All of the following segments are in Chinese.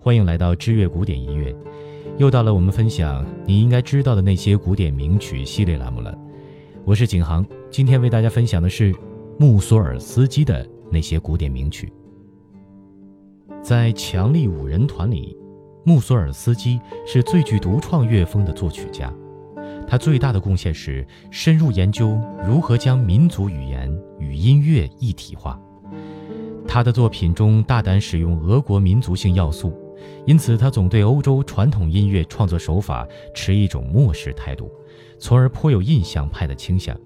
欢迎来到知乐古典音乐，又到了我们分享你应该知道的那些古典名曲系列栏目了。我是景航，今天为大家分享的是穆索尔斯基的那些古典名曲。在强力五人团里，穆索尔斯基是最具独创乐风的作曲家。他最大的贡献是深入研究如何将民族语言与音乐一体化。他的作品中大胆使用俄国民族性要素。因此，他总对欧洲传统音乐创作手法持一种漠视态度，从而颇有印象派的倾向。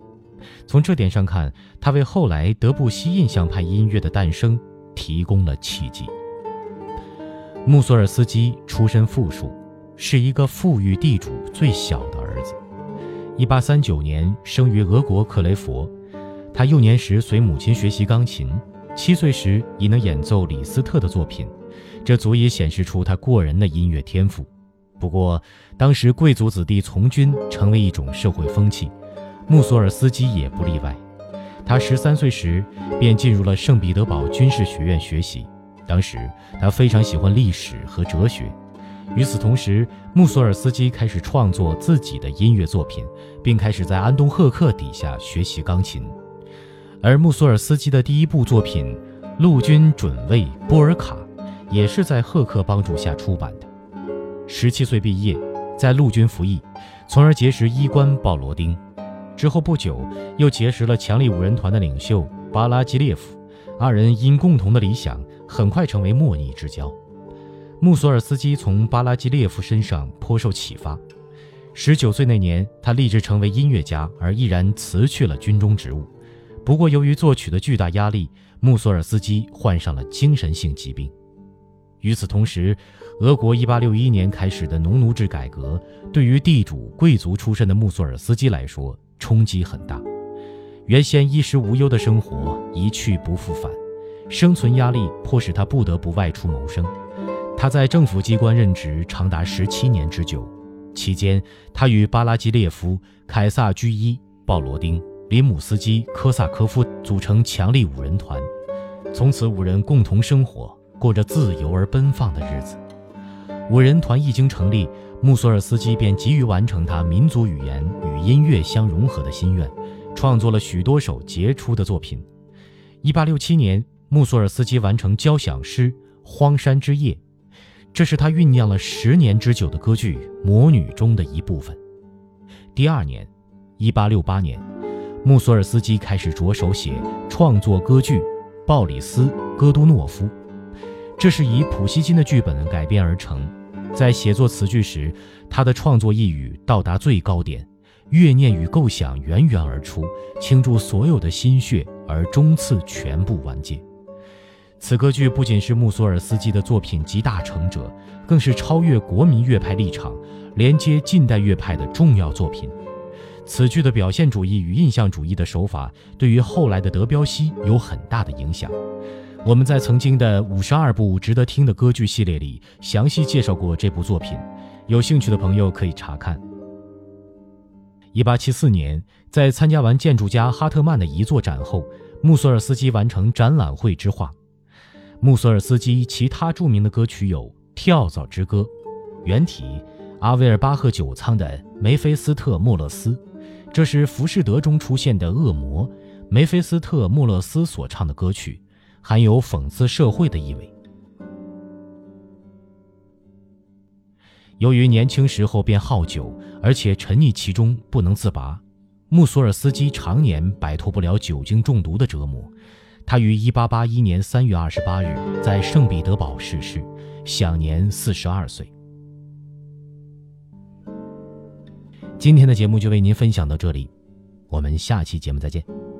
从这点上看，他为后来德布西印象派音乐的诞生提供了契机。穆索尔斯基出身富庶，是一个富裕地主最小的儿子。1839年生于俄国克雷佛，他幼年时随母亲学习钢琴，七岁时已能演奏李斯特的作品。这足以显示出他过人的音乐天赋。不过，当时贵族子弟从军成为一种社会风气，穆索尔斯基也不例外。他十三岁时便进入了圣彼得堡军事学院学习。当时他非常喜欢历史和哲学。与此同时，穆索尔斯基开始创作自己的音乐作品，并开始在安东赫克底下学习钢琴。而穆索尔斯基的第一部作品《陆军准尉波尔卡》。也是在赫克帮助下出版的。十七岁毕业，在陆军服役，从而结识医官鲍罗丁。之后不久，又结识了强力五人团的领袖巴拉基列夫。二人因共同的理想，很快成为莫逆之交。穆索尔斯基从巴拉基列夫身上颇受启发。十九岁那年，他立志成为音乐家，而毅然辞去了军中职务。不过，由于作曲的巨大压力，穆索尔斯基患上了精神性疾病。与此同时，俄国1861年开始的农奴制改革，对于地主贵族出身的穆索尔斯基来说冲击很大。原先衣食无忧的生活一去不复返，生存压力迫使他不得不外出谋生。他在政府机关任职长达十七年之久，期间他与巴拉基列夫、凯撒居伊、鲍罗丁、林姆斯基、科萨科夫组成强力五人团，从此五人共同生活。过着自由而奔放的日子。五人团一经成立，穆索尔斯基便急于完成他民族语言与音乐相融合的心愿，创作了许多首杰出的作品。1867年，穆索尔斯基完成交响诗《荒山之夜》，这是他酝酿了十年之久的歌剧《魔女》中的一部分。第二年，1868年，穆索尔斯基开始着手写创作歌剧《鲍里斯·戈杜诺夫》。这是以普希金的剧本改编而成，在写作词句时，他的创作一语到达最高点，乐念与构想源源而出，倾注所有的心血，而终次全部完结。此歌剧不仅是穆索尔斯基的作品集大成者，更是超越国民乐派立场，连接近代乐派的重要作品。此剧的表现主义与印象主义的手法，对于后来的德彪西有很大的影响。我们在曾经的五十二部值得听的歌剧系列里详细介绍过这部作品，有兴趣的朋友可以查看。一八七四年，在参加完建筑家哈特曼的遗作展后，穆索尔斯基完成展览会之画。穆索尔斯基其他著名的歌曲有《跳蚤之歌》，原体阿维尔巴赫酒仓的梅菲斯特莫勒斯，这是《浮士德》中出现的恶魔梅菲斯特莫勒斯所唱的歌曲。含有讽刺社会的意味。由于年轻时候便好酒，而且沉溺其中不能自拔，穆索尔斯基常年摆脱不了酒精中毒的折磨。他于1881年3月28日在圣彼得堡逝世，享年42岁。今天的节目就为您分享到这里，我们下期节目再见。